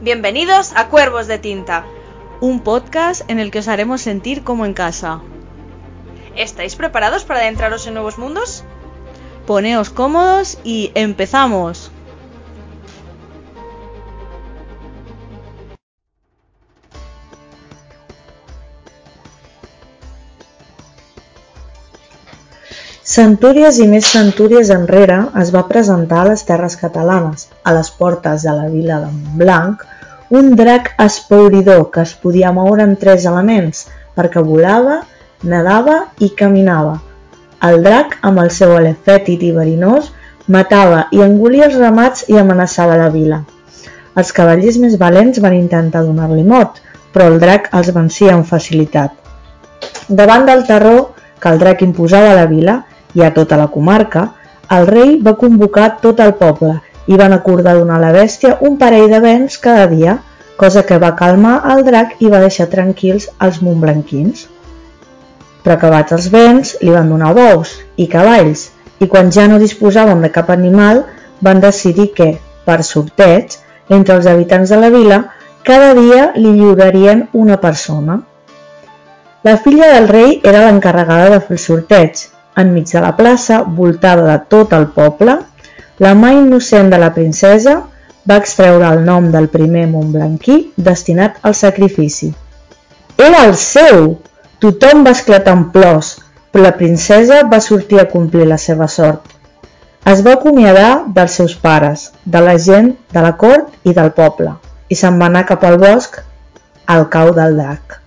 Bienvenidos a Cuervos de Tinta. Un podcast en el que os haremos sentir como en casa. ¿Estáis preparados para adentraros en nuevos mundos? Poneos cómodos y empezamos. Centúries i més centúries enrere es va presentar a les terres catalanes, a les portes de la vila de Montblanc, un drac espauridor que es podia moure en tres elements, perquè volava, nedava i caminava. El drac, amb el seu alè fètid i verinós, matava i engolia els ramats i amenaçava la vila. Els cavallers més valents van intentar donar-li mort, però el drac els vencia amb facilitat. Davant del terror que el drac imposava a la vila, i a tota la comarca, el rei va convocar tot el poble i van acordar donar a la bèstia un parell de vents cada dia, cosa que va calmar el drac i va deixar tranquils els montblanquins. Però acabats els vents, li van donar bous i cavalls, i quan ja no disposaven de cap animal, van decidir que, per sorteig, entre els habitants de la vila, cada dia li lliurarien una persona. La filla del rei era l'encarregada de fer el sorteig, enmig de la plaça, voltada de tot el poble, la mà innocent de la princesa va extreure el nom del primer Montblanquí destinat al sacrifici. Era el seu! Tothom va esclatar en plors, però la princesa va sortir a complir la seva sort. Es va acomiadar dels seus pares, de la gent, de la cort i del poble, i se'n va anar cap al bosc, al cau del drac.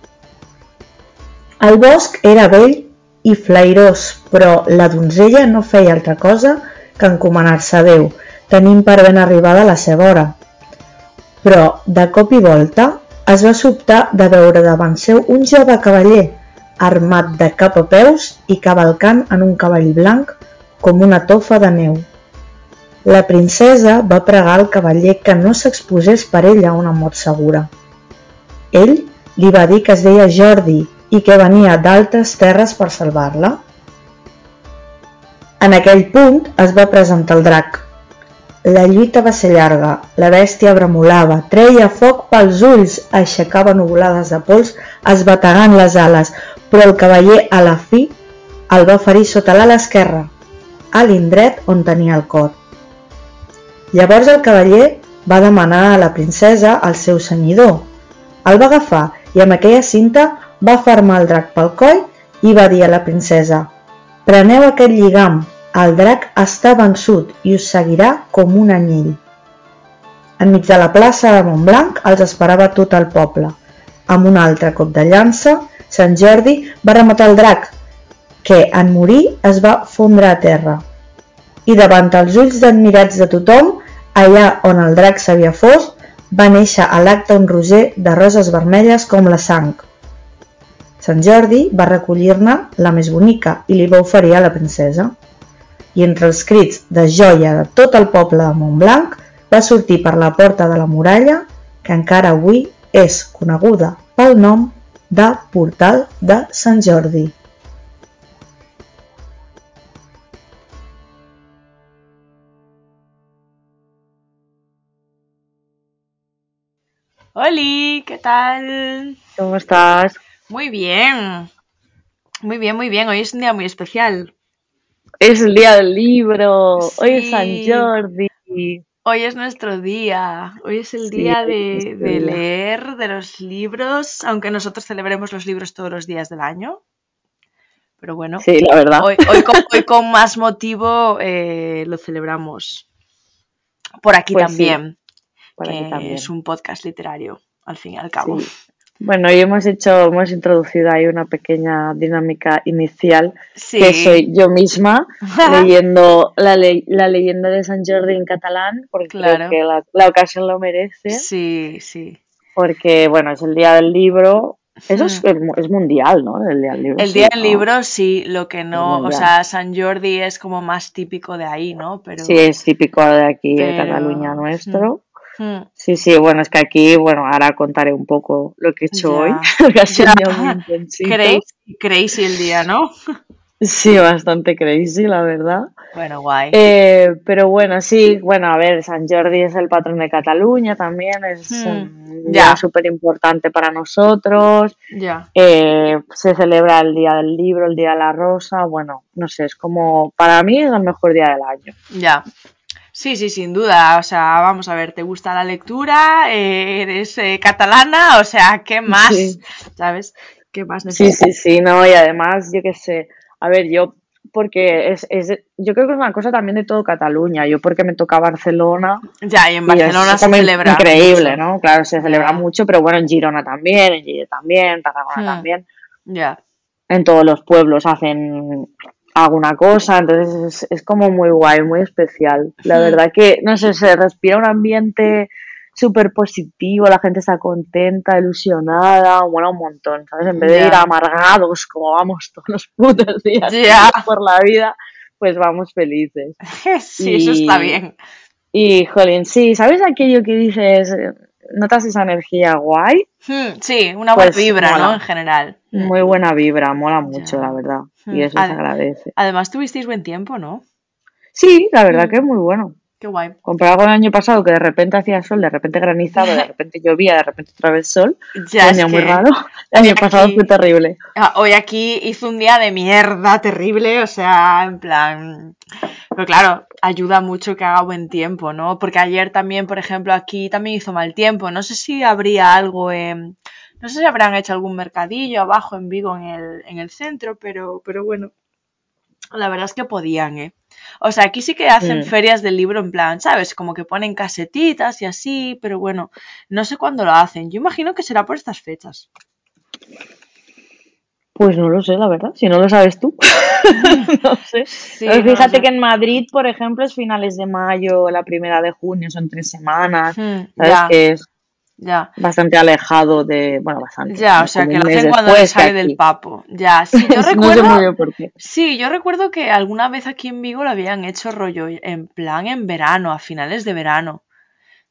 El bosc era vell i flairós, però la donzella no feia altra cosa que encomanar-se a Déu, tenint per ben arribada la seva hora. Però, de cop i volta, es va sobtar de veure davant seu un jove cavaller, armat de cap a peus i cavalcant en un cavall blanc com una tofa de neu. La princesa va pregar al cavaller que no s'exposés per ella a una mort segura. Ell li va dir que es deia Jordi i que venia d'altres terres per salvar-la. En aquell punt es va presentar el drac. La lluita va ser llarga, la bèstia bremolava, treia foc pels ulls, aixecava nuvolades de pols, esbategant les ales, però el cavaller a la fi el va ferir sota l'ala esquerra, a l'indret on tenia el cor. Llavors el cavaller va demanar a la princesa el seu senyidor. El va agafar i amb aquella cinta va fermar el drac pel coll i va dir a la princesa «Preneu aquest lligam, el drac està vençut i us seguirà com un anyell». Enmig de la plaça de Montblanc els esperava tot el poble. Amb un altre cop de llança, Sant Jordi va rematar el drac, que, en morir, es va fondre a terra. I davant els ulls d'admirats de tothom, allà on el drac s'havia fos, va néixer a l'acte un roser de roses vermelles com la sang. Sant Jordi va recollir-ne la més bonica i li va oferir a la princesa. I entre els crits de joia de tot el poble de Montblanc va sortir per la porta de la muralla que encara avui és coneguda pel nom de Portal de Sant Jordi. ¡Holi! ¿Qué tal? ¿Cómo estás? Muy bien. Muy bien, muy bien. Hoy es un día muy especial. Es el día del libro. Hoy es San Sí. Jordi. Hoy es nuestro día. Hoy es el Sí, día de, nuestro de día. leer de los libros, aunque nosotros celebremos los libros todos los días del año. Pero bueno, Sí, la verdad. hoy, hoy con, hoy con más motivo eh, lo celebramos. Por aquí Pues sí, también, por aquí que también. es un podcast literario, al fin y al cabo. Sí. Bueno, hoy hemos hecho, hemos introducido ahí una pequeña dinámica inicial, que soy yo misma leyendo la, le- la leyenda de San Jordi en catalán, porque creo claro. que la, la ocasión lo merece, Sí, sí. porque bueno, es el día del libro, eso es, mundial, ¿no? El día del libro, El sí, día del ¿no? libro, sí, lo que no, o sea, San Jordi es como más típico de ahí, ¿no? Pero, Sí, es típico de aquí, de Cataluña mm, nuestro. Mm, Sí, sí, bueno, es que aquí, bueno, ahora contaré un poco lo que he hecho hoy, ya, ha sido ya, un día muy crazy, el día, ¿no? Sí, bastante crazy, la verdad. Bueno, guay. Eh, pero bueno, sí, bueno, a ver, San Jordi es el patrón de Cataluña también, es Hmm, un ya. día súper importante para nosotros. Ya. Eh, se celebra el Día del Libro, el Día de la Rosa, bueno, no sé, es como, para mí es el mejor día del año. Ya. Sí, sí, sin duda. O sea, vamos a ver, ¿te gusta la lectura? Eh, ¿Eres eh, catalana? O sea, ¿qué más? Sí. ¿Sabes? ¿Qué más Sí, necesitas? sí, sí, no, y además, yo qué sé, a ver, yo, porque es, es, yo creo que es una cosa también de todo Cataluña, yo porque me toca Barcelona, Ya, y en y Barcelona es se celebra. increíble, mucho. ¿no? Claro, se celebra mucho, pero bueno, en Girona también, en Lleida también, Tarragona Hmm. también, Ya. en todos los pueblos hacen alguna cosa, entonces es, es como muy guay, muy especial. La Hmm. verdad que, no sé, se respira un ambiente súper positivo, la gente está contenta, ilusionada, mola un montón, ¿sabes? En vez de ir amargados como vamos todos los putos días Ya. por la vida, pues vamos felices. Sí, eso está bien. Y, jolín, sí, ¿sabes aquello que dices? ¿Notas esa energía guay? Hmm, Sí, una buena Pues vibra, ¿no? En general. Hmm. Muy buena vibra, mola mucho, la verdad. Y eso se Ade- agradece. Además, tuvisteis buen tiempo, ¿no? Sí, la verdad Mm. que es muy bueno. Qué guay. Comparado con el año pasado, que de repente hacía sol, de repente granizaba, de repente llovía, de repente otra vez sol. Ya es muy que raro. El año aquí- pasado fue terrible. ah, hoy aquí hizo un día de mierda terrible, o sea, en plan... Pero claro, ayuda mucho que haga buen tiempo, ¿no? Porque ayer también, por ejemplo, aquí también hizo mal tiempo. No sé si habría algo en... No sé si habrán hecho algún mercadillo abajo en Vigo, en el, en el centro, pero, pero bueno, la verdad es que podían, ¿eh? O sea, aquí sí que hacen ferias del libro en plan, ¿sabes? Como que ponen casetitas y así, pero bueno, no sé cuándo lo hacen. Yo imagino que será por estas fechas. Pues no lo sé, la verdad. Si no lo sabes tú. no sé. Sí, no fíjate sé. que en Madrid, por ejemplo, es finales de mayo, la primera de junio, son tres semanas. Hmm, ¿Sabes? Que es ya. bastante alejado de. Bueno, bastante. Ya, o sea, que lo hacen cuando les sale del papo. Ya, sí, yo no sé recuerdo. muy bien por qué. Sí, yo recuerdo que alguna vez aquí en Vigo lo habían hecho rollo en plan en verano, a finales de verano.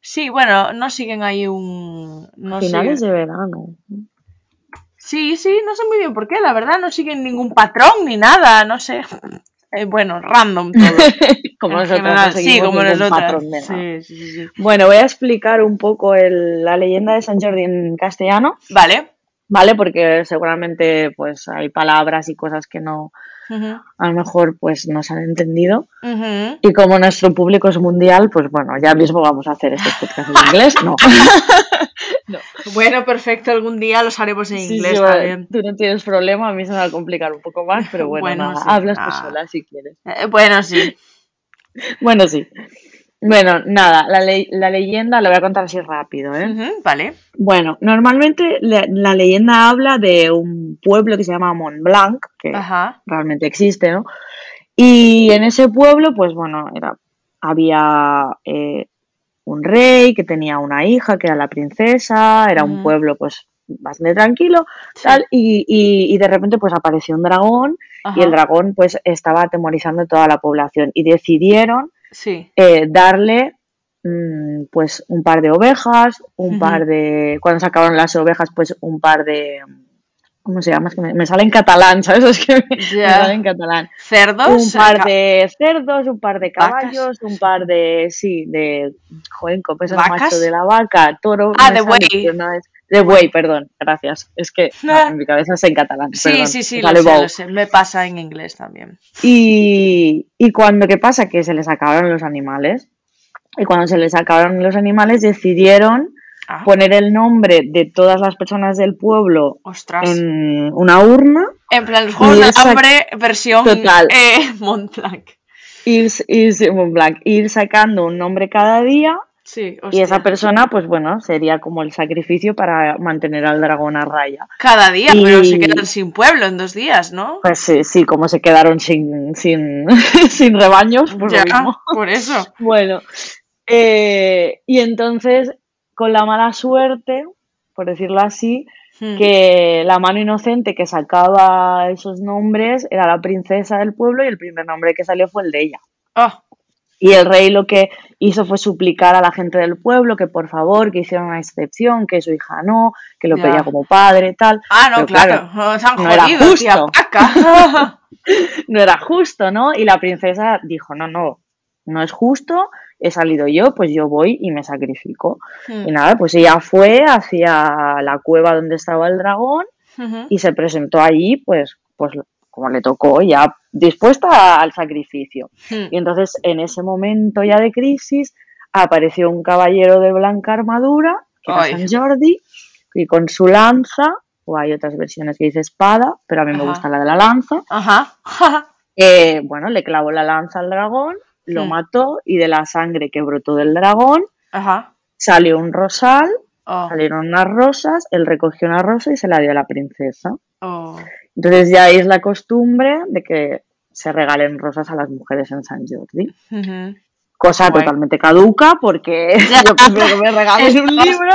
Sí, bueno, no siguen ahí un. No Finales siguen- de verano. Sí, sí, no sé muy bien por qué, la verdad, no siguen ningún patrón ni nada, no sé. Eh, bueno, random todo. como nosotros no sí, como. Sí, sí, sí, sí. Bueno, voy a explicar un poco el- la leyenda de San Jordi en castellano, Vale. ¿vale? Porque seguramente pues hay palabras y cosas que no, A lo mejor pues no se han entendido. Y como nuestro público es mundial, pues bueno, ya mismo vamos a hacer estos podcasts en inglés. No. Bueno, perfecto, algún día los haremos en Sí, inglés sí, también. tú no tienes problema, a mí se me va a complicar un poco más, pero bueno, Bueno, nada, sí, hablas tú nada. sola si quieres. Eh, bueno, sí. Bueno, sí. Bueno, nada, la, le- la leyenda la voy a contar así rápido, ¿eh? Vale. Bueno, normalmente la, la leyenda habla de un pueblo que se llama Montblanc, que Ajá. realmente existe, ¿no? Y en ese pueblo, pues bueno, era, había eh, un rey que tenía una hija que era la princesa, era un pueblo pues bastante tranquilo, Sí. tal, y, y- y de repente pues apareció un dragón y el dragón pues estaba atemorizando a toda la población y decidieron Sí. eh, darle mm, pues un par de ovejas, un par de, cuando se acabaron las ovejas pues un par de, ¿cómo se llama? Es que me, me sale en catalán, ¿sabes? Es que me, me Ya. sale en catalán. Un Cerdos. par ca- de cerdos, un par de Vacas. caballos, un par de, sí, de, joder, ¿cómo es el macho de la vaca? Toro, Ah, de buey. no es, de buey, perdón, gracias. Es que no, en mi cabeza es en catalán, Sí, perdón, sí, sí, lo sé, lo sé. Me pasa en inglés también. Y, y cuando, ¿qué pasa? Que se les acabaron los animales. Y cuando se les acabaron los animales, decidieron Ah, poner el nombre de todas las personas del pueblo ostras. en una urna, En plan, esa- hambre, versión Total. eh, Montblanc. ir, ir, Montblanc, ir sacando un nombre cada día. Sí, Y esa persona, pues bueno, sería como el sacrificio para mantener al dragón a raya. Cada día, Y- pero se quedan sin pueblo en dos días, ¿no? Pues sí, sí, como se quedaron sin, sin, sin rebaños, pues ya, lo mismo. por eso. Bueno, eh, y entonces, con la mala suerte, por decirlo así, Hmm. que la mano inocente que sacaba esos nombres era la princesa del pueblo y el primer nombre que salió fue el de ella. Oh, Y el rey lo que hizo fue suplicar a la gente del pueblo que por favor, que hicieran una excepción, que su hija no, que lo pedía como padre, tal. Ah, no, Pero claro. Han no era jodido, justo. No era justo, ¿no? Y la princesa dijo, no, no, no es justo, he salido yo, pues yo voy y me sacrifico. Hmm. Y nada, pues ella fue hacia la cueva donde estaba el dragón y se presentó allí, pues, pues como le tocó, ya dispuesta al sacrificio. Hmm. Y entonces, en ese momento ya de crisis, apareció un caballero de blanca armadura, que era. San Jordi, y con su lanza, o hay otras versiones que dice espada, pero a mí me gusta la de la lanza, Ajá. eh, bueno, le clavó la lanza al dragón, lo Hmm. mató, y de la sangre que brotó del dragón Ajá. salió un rosal, Oh, salieron unas rosas, él recogió una rosa y se la dio a la princesa. oh. Entonces ya es la costumbre de que se regalen rosas a las mujeres en San Jordi. Cosa Guay. totalmente caduca porque yo prefiero que me regalen un libro.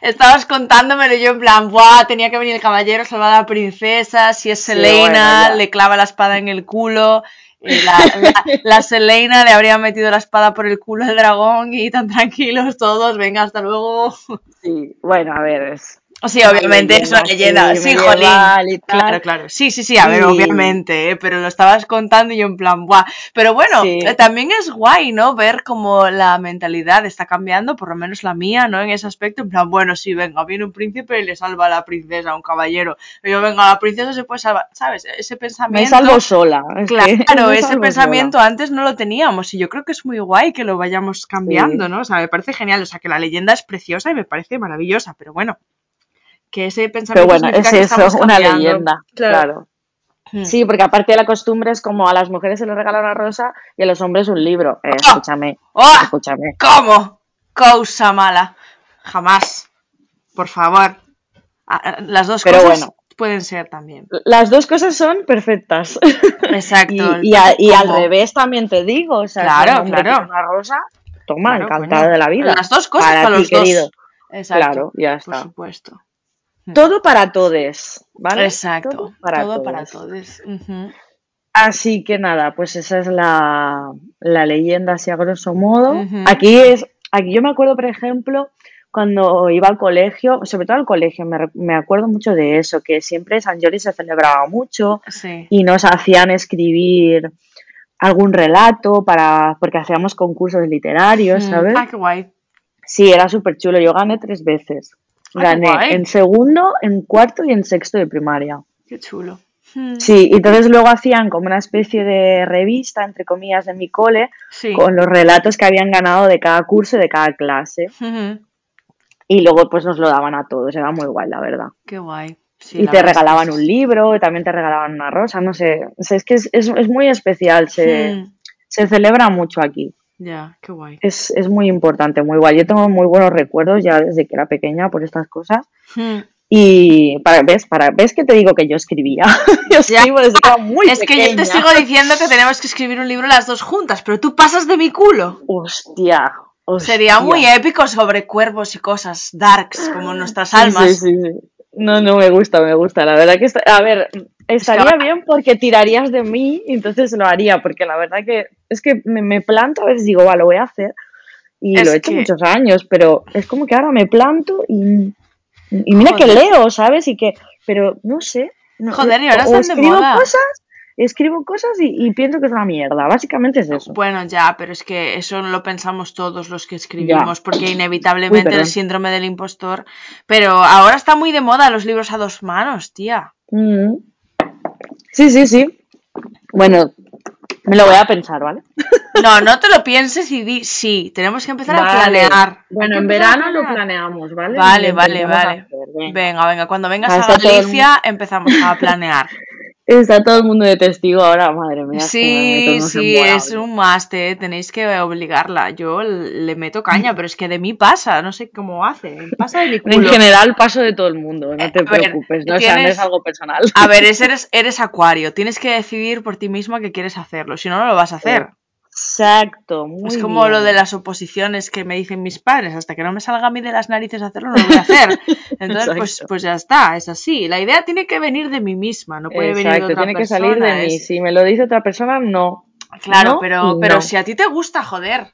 Estabas contándomelo yo en plan, ¡buah! Tenía que venir el caballero, salvar a la princesa. Si es Sí, Selena, bueno, le clava la espada en el culo. y la, la, la Selena le habría metido la espada por el culo al dragón y tan tranquilos todos, venga, hasta luego. Sí, bueno, a ver, es Sí, obviamente es una leyenda, sí, Sí, jolín. Claro, claro. Sí, sí, sí, a ver, obviamente, ¿eh? pero lo estabas contando y yo en plan, ¡buah! Pero bueno, Sí. eh, también es guay, ¿no? Ver cómo la mentalidad está cambiando, por lo menos la mía, ¿no? En ese aspecto, en plan, bueno, sí, venga, viene un príncipe y le salva a la princesa, a un caballero. Y yo, venga, la princesa se puede salvar, ¿sabes? Ese me pensamiento. salvo sola. Claro, me ese pensamiento sola. antes no lo teníamos y yo creo que es muy guay que lo vayamos cambiando. ¿no? O sea, me parece genial, o sea, que la leyenda es preciosa y me parece maravillosa, pero bueno, que ese Pero pensamiento bueno, es que eso, una cambiando. leyenda. Claro. Hmm. Sí, porque aparte de la costumbre es como a las mujeres se les regala una rosa y a los hombres un libro. Eh, Ah. escúchame, ¡Oh! escúchame. ¿Cómo? Cosa mala. Jamás. Por favor. Ah, ah, Las dos Pero cosas bueno. pueden ser también. Las dos cosas son perfectas. Exacto. y, y a- y al revés también te digo. O sea, Claro, si claro. una rosa, toma, Claro, encantada de la vida. Las dos cosas para para ti, los dos. querido. Exacto. Claro, ya Por está. supuesto. Todo para todos, ¿vale? Exacto. Todo para Todo todos. para todos. Así que nada, pues esa es la, la leyenda así a grosso modo. Aquí es, aquí yo me acuerdo, por ejemplo, cuando iba al colegio, sobre todo al colegio, me, acuerdo mucho de eso, que siempre San Jordi se celebraba mucho Sí. y nos hacían escribir algún relato para, porque hacíamos concursos literarios. ¿sabes? Ah, qué guay. Sí, era súper chulo. Yo gané tres veces. Gané en segundo, en cuarto y en sexto de primaria. Qué chulo. Mm. Sí, y entonces luego hacían como una especie de revista, entre comillas, de mi cole, Sí. con los relatos que habían ganado de cada curso y de cada clase. Ujú. Y luego pues nos lo daban a todos, era muy guay, la verdad. Qué guay. Sí, y te es regalaban un libro, y también te regalaban una rosa, no sé. O sea, es que es, es, es muy especial, se, Mm. se celebra mucho aquí. Ya, qué guay. Es, es muy importante, muy guay. Yo tengo muy buenos recuerdos ya desde que era pequeña por estas cosas. Mm. Y para, ves, para, ves que te digo que yo escribía. yo Ya. escribo desde que era muy Es que yo te sigo diciendo que tenemos que escribir un libro las dos juntas, pero tú pasas de mi culo. Hostia, hostia. Sería muy épico sobre cuervos y cosas darks, como nuestras almas. Sí, sí, sí. No, no, me gusta, me gusta. La verdad que, está- a ver, estaría bien porque tirarías de mí y entonces lo haría, porque la verdad que es que me, me planto, a veces digo, va, lo voy a hacer. Y Es lo he hecho que- muchos años, pero es como que ahora me planto y, y mira que leo, ¿sabes? Y que, pero no sé. no- Joder, y ahora o están de escribo moda. cosas, escribo cosas y, y pienso que es una mierda. Básicamente es eso. Bueno, ya, pero es que eso lo pensamos todos los que escribimos, Ya. porque inevitablemente el síndrome del impostor. Pero ahora está muy de moda los libros a dos manos, tía. Mm. Sí, sí, sí. Bueno, me lo voy a pensar, ¿vale? No, no te lo pienses y di sí. Tenemos que empezar a planear. Bueno, en a verano lo planear. planeamos, ¿vale? Vale, vale, vale. hacer, venga. Venga, venga, cuando vengas a todo el Galicia empezamos a planear. Está todo el mundo de testigo ahora, madre mía. Sí, en sí, es un must, eh, tenéis que obligarla. Yo le meto caña, pero es que de mí pasa, no sé cómo hace. Pasa de mi En culo. general paso de todo el mundo, no te Eh, ver, preocupes, no, o sea, no tienes- es algo personal. A ver, es- eres, eres acuario, tienes que decidir por ti misma que quieres hacerlo, si no, no lo vas a hacer. Exacto, muy es como bien. lo de las oposiciones que me dicen mis padres, hasta que no me salga a mí de las narices hacerlo, no lo voy a hacer. Entonces, pues, pues ya está, es así. La idea tiene que venir de mí misma, no puede venir de otra tiene que persona. salir de mí. es- Si me lo dice otra persona, no. Claro, ¿no? pero, pero no. si a ti te gusta, joder,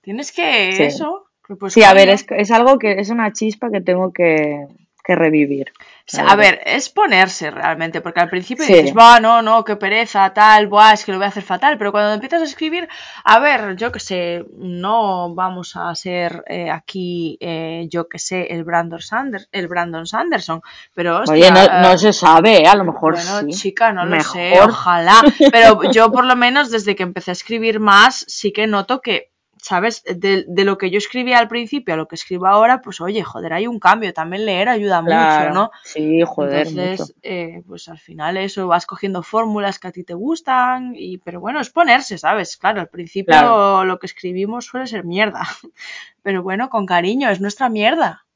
tienes que Sí. eso. que pues, Sí, a ver, es, es algo que es una chispa que tengo que, que revivir. A ver, es ponerse realmente, porque al principio Sí. dices, va, no, no, qué pereza, tal, buah, es que lo voy a hacer fatal, pero cuando empiezas a escribir, a ver, yo que sé, no vamos a ser eh, aquí, eh, yo que sé, el Brandon, Sanders, el Brandon Sanderson, pero Oye, no, no eh, se sabe, a lo mejor bueno, sí. chica, no lo sé, ojalá. Pero yo por lo menos desde que empecé a escribir más, sí que noto que, ¿sabes? De, de lo que yo escribía al principio a lo que escribo ahora, pues oye, joder, hay un cambio. También leer ayuda mucho. ¿no? Sí, joder, Entonces, mucho. eh, pues al final eso, vas cogiendo fórmulas que a ti te gustan, y pero bueno, es ponerse, ¿sabes? Claro, al principio Claro. lo que escribimos suele ser mierda. Pero bueno, con cariño, es nuestra mierda.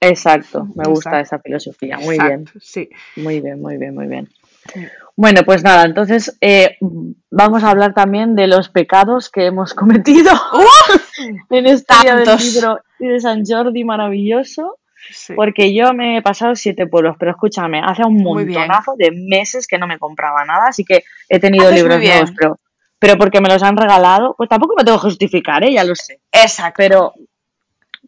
Exacto, me gusta Exacto. esa filosofía. Muy bien, sí. muy bien, muy bien, muy bien. Bueno, pues nada, entonces eh, vamos a hablar también de los pecados que hemos cometido en este día del libro y de San Jordi maravilloso, Sí. porque yo me he pasado siete pueblos, pero escúchame, hace un montonazo de meses que no me compraba nada, así que he tenido Haces libros nuevos, pero, pero porque me los han regalado, pues tampoco me tengo que justificar, ¿eh? ya lo sé. Exacto. Pero,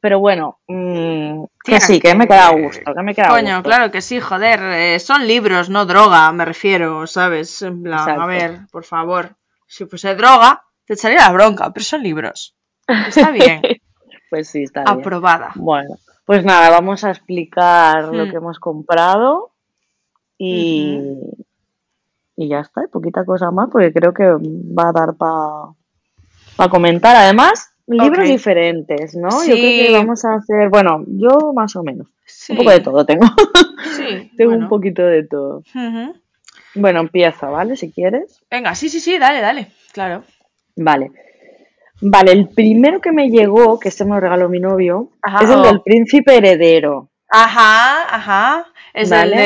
pero bueno, mm, que sí, que me queda a gusto, que me queda Coño, gusto. claro que sí, joder. eh, son libros, no droga, me refiero, ¿sabes? En plan, Exacto. a ver, por favor. Si fuese droga, te echaría la bronca, pero son libros. Está bien. Pues sí, está bien. Aprobada. Bueno, pues nada, vamos a explicar lo Hmm. que hemos comprado y, y ya está, y poquita cosa más, porque creo que va a dar para comentar. Además, libros diferentes, ¿no? Yo creo que vamos a hacer, bueno, yo más o menos, Sí. un poco de todo tengo, Sí. tengo bueno. un poquito de todo. Bueno, empieza, ¿vale? Si quieres. Venga, sí, sí, sí, dale, dale. Claro. Vale. Vale, el primero que me llegó, que este me lo regaló mi novio, Ajá, es el oh. del príncipe heredero. Ajá, ajá. Es Vale. el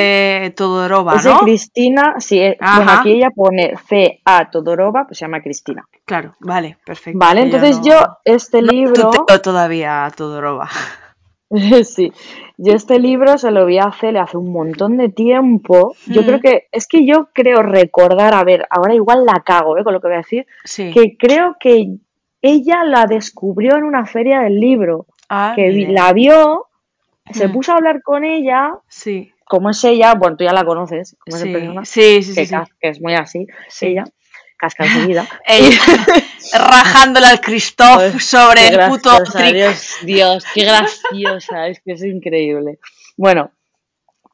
de Todorova, Es de ¿no? Cristina, sí, eh, bueno, aquí ella pone C.A. Todorova, pues se llama Cristina. Claro, vale, perfecto. Vale, entonces no- yo este no libro, todavía Todorova. sí, yo este libro se lo vi a Cele hace un montón de tiempo. Yo Mm. creo que, es que yo creo recordar, a ver, ahora igual la cago, ¿eh? Con lo que voy a decir, Sí. que creo que ella la descubrió en una feria del libro, Ah, que la vio, se Mm. puso a hablar con ella, Sí, como es ella, bueno, tú ya la conoces, como es sí, persona, sí, sí, que, sí, que es muy así, Sí. ella, casca en su vida. Ella rajándole al Christoph Ay, sobre el puto trick. Dios, Dios, qué graciosa, es que es increíble. Bueno,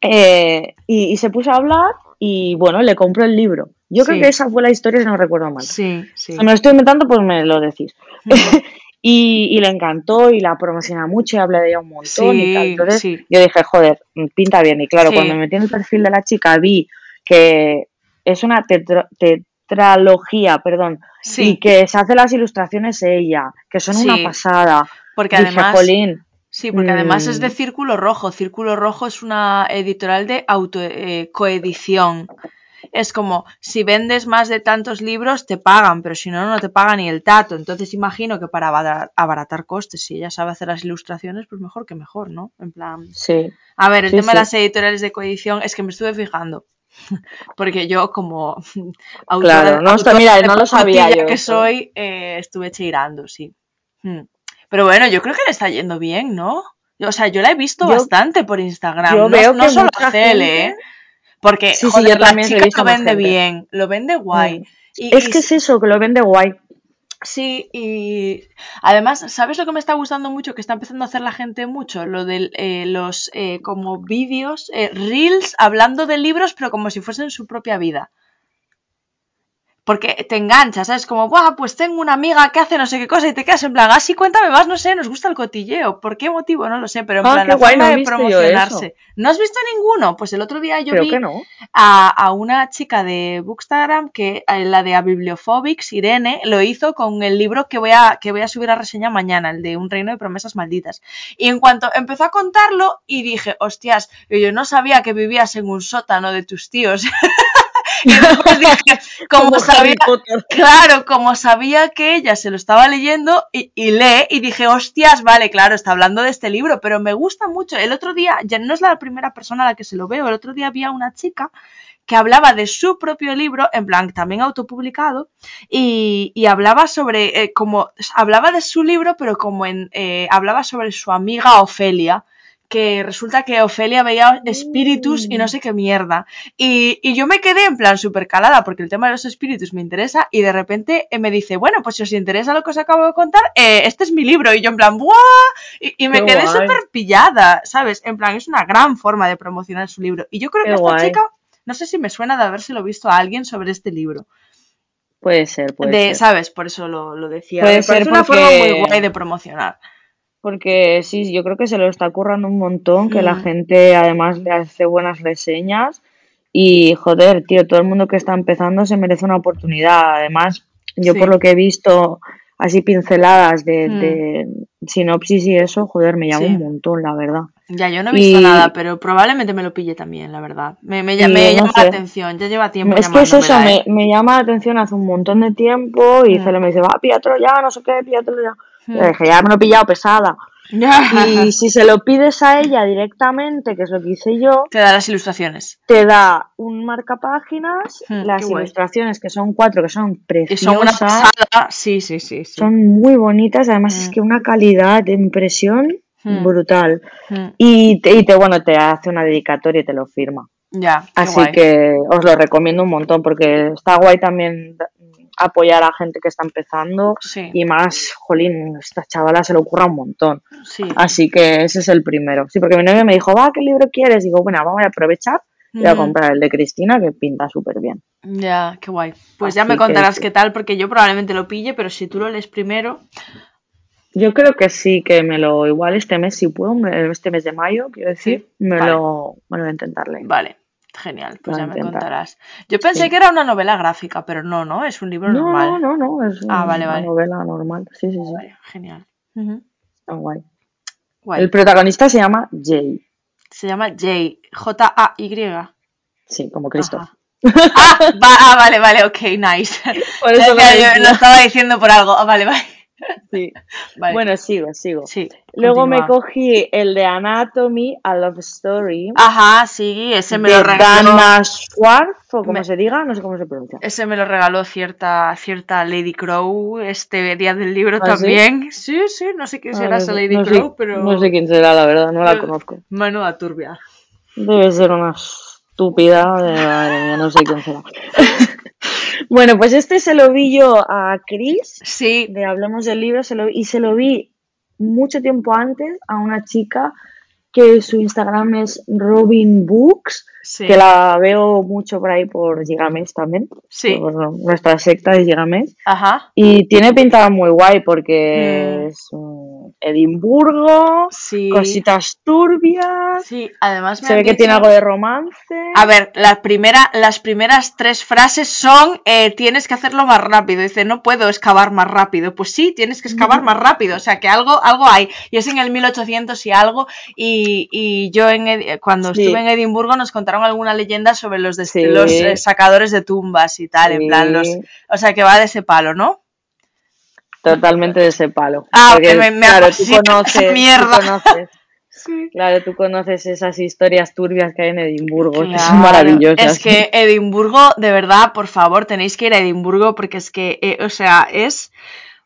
eh, y, y se puso a hablar y bueno, le compró el libro. Yo creo que esa fue la historia, si no recuerdo mal. Sí, sí. Si me lo estoy inventando, pues me lo decís. y, y le encantó y la promociona mucho y habla de ella un montón y tal. Entonces sí. yo dije, joder, pinta bien. Y claro, Sí. cuando me metí en el perfil de la chica vi que es una tetra- tetralogía, perdón, y que se hace las ilustraciones ella, que son una pasada. porque Dije, además... jolín, Sí, porque además es de Mm. Círculo Rojo. Círculo Rojo es una editorial de auto eh, coedición. Es como, si vendes más de tantos libros, te pagan, pero si no, no te pagan ni el tato. Entonces imagino que para abara- abaratar costes, si ella sabe hacer las ilustraciones, pues mejor que mejor, ¿no? En plan... sí, A ver, el Sí, tema sí. de las editoriales de coedición es que me estuve fijando. Porque yo, como Claro, no, autora mira, no lo sabía yo que eso. soy, eh, estuve cheirando, sí. Hmm. Pero bueno, yo creo que le está yendo bien, ¿no? O sea, yo la he visto Yo- bastante por Instagram. yo no, veo no que solo a Cele, gente- ¿eh? Porque, Sí, yo la también chica lo vende gente. bien, lo vende guay. Mm. Y, Es y que es eso, que lo vende guay. Sí, y además, ¿sabes lo que me está gustando mucho? Que está empezando a hacer la gente mucho, lo de los eh, como vídeos, eh, reels, hablando de libros, pero como si fuesen su propia vida. Porque te enganchas, ¿sabes? Como, Buah, pues tengo una amiga que hace no sé qué cosa y te quedas en plan, así cuéntame más, no sé, nos gusta el cotilleo. ¿Por qué motivo? No lo sé, pero en Ah, plan, la guay, forma no de promocionarse. ¿No has visto ninguno? Pues el otro día yo Creo vi que no. a, a una chica de Bookstagram que eh, la de Bibliophobics, Irene, lo hizo con el libro que voy a que voy a subir a reseña mañana, el de Un reino de promesas malditas. Y en cuanto empezó a contarlo y dije, hostias, yo no sabía que vivías en un sótano de tus tíos. y después dije, como, Como sabía, Harry Potter. claro, como sabía que ella se lo estaba leyendo y, y lee y dije, hostias, vale, claro, está hablando de este libro, pero me gusta mucho. El otro día, ya no es la primera persona a la que se lo veo, el otro día vi a una chica que hablaba de su propio libro, en plan, también autopublicado, y, y hablaba sobre, eh, como, hablaba de su libro, pero como en, eh, hablaba sobre su amiga Ofelia, que resulta que Ofelia veía espíritus y no sé qué mierda. Y, y yo me quedé en plan súper calada porque el tema de los espíritus me interesa y de repente eh, me dice, bueno, pues si os interesa lo que os acabo de contar, eh, este es mi libro. Y yo en plan, ¡buah! Y, y me Qué quedé súper pillada, ¿sabes? En plan, es una gran forma de promocionar su libro. Y yo creo Qué que esta guay. chica, no sé si me suena de habérselo visto a alguien sobre este libro. Puede ser, puede de, ser. ¿Sabes? Por eso lo, lo decía. Puede ser una forma muy guay de promocionar. Porque sí, yo creo que se lo está currando un montón, que la Mm. gente además le hace buenas reseñas y joder, tío, todo el mundo que está empezando se merece una oportunidad. Además, yo Sí. por lo que he visto así pinceladas de, Mm. de sinopsis y eso, joder, me llama Sí. un montón, la verdad. Ya, yo no he visto Y- nada, pero probablemente me lo pille también, la verdad. Me, me, me no llama sé. la atención, ya lleva tiempo Es que es eso, llamándomela, me, llama la atención hace un montón de tiempo y Mm. Celo me dice, va, píllatelo ya, no sé qué, píllatelo ya. Mm. Le dije, ya me lo he pillado pesada. Y si se lo pides a ella directamente, que es lo que hice yo, Te da las ilustraciones. te da un marcapáginas, Hmm, las guay. ilustraciones que son cuatro, que son preciosas, son una pasada. Sí, sí, sí. sí. son muy bonitas, además Hmm. es que una calidad de impresión Hmm. brutal. Mm, Y te, y te, bueno, te hace una dedicatoria y te lo firma. Ya, Así guay. que os lo recomiendo un montón porque está guay también apoyar a gente que está empezando Sí, y más, jolín, esta chavala se le ocurra un montón. sí. Así que ese es el primero. Sí, porque mi novio me dijo, va, ¿qué libro quieres? Digo, bueno, vamos a aprovechar y voy a comprar el de Cristina que pinta súper bien. Ya, qué guay. Pues ya me contarás qué tal, porque yo probablemente lo pille, pero si tú lo lees primero. Yo creo que sí, que me lo, igual este mes, si puedo, este mes de mayo, quiero decir, Sí, me, vale. lo, me lo voy a intentar leer. Vale, genial, pues ya me contarás. Yo pensé Sí. que era una novela gráfica, pero no, ¿no? Es un libro No, normal. no, no, es Ah, vale, una vale. novela normal. Sí, sí, sí, Vale, genial. Está guay. Guay. El protagonista se llama Jay, Se llama Jay, J-A-Y. sí, como Cristo. Ah, va- ah, vale, vale, ok, nice. Por eso yo, lo estaba diciendo por algo. Ah, vale, vale. Sí. Vale. Bueno, sigo, sigo. sí. Luego me continúa. cogí el de Anatomy, A Love Story, Ajá, sí, ese me de lo regaló. Dana Schwartz, o como Me- se diga, no sé cómo se pronuncia. Ese me lo regaló cierta, cierta Lady Crow este día del libro ¿Ah, sí? también. Sí, sí, no sé quién Ah, será no esa sé- Lady no sé- Crow, pero. No sé quién será, la verdad, no la conozco. Menuda turbia. Debe ser una estúpida, de madre mía, no sé quién será. bueno, pues este se lo vi yo a Chris, Sí, de Hablemos del Libro, se lo, y se lo vi mucho tiempo antes a una chica que su Instagram es Robin Books, sí. que la veo mucho por ahí por Gigamesh también. Sí. Por nuestra secta de Gigamesh. Ajá. Y tiene pinta muy guay porque Mm. es Edimburgo, Sí. cositas turbias, Sí, además me se ve que tiene dicho- algo de romance. A ver, la primera, las primeras tres frases son eh, tienes que hacerlo más rápido. Dice, no puedo excavar más rápido. Pues sí, tienes que excavar más rápido. O sea, que algo, algo hay. Y es en el 1800 y algo. Y, y yo en cuando Sí. estuve en Edimburgo nos contaron alguna leyenda sobre los, Sí. los eh, sacadores de tumbas y tal. En plan, los, o sea, que va de ese palo, ¿no? Totalmente de ese palo. Ah, Porque, me- me claro, tú conoces, esa tú mierda. conoces, Sí. claro, tú conoces esas historias turbias que hay en Edimburgo, que son maravillosas. Es que Edimburgo, de verdad, por favor, tenéis que ir a Edimburgo porque es que, eh, o sea, es.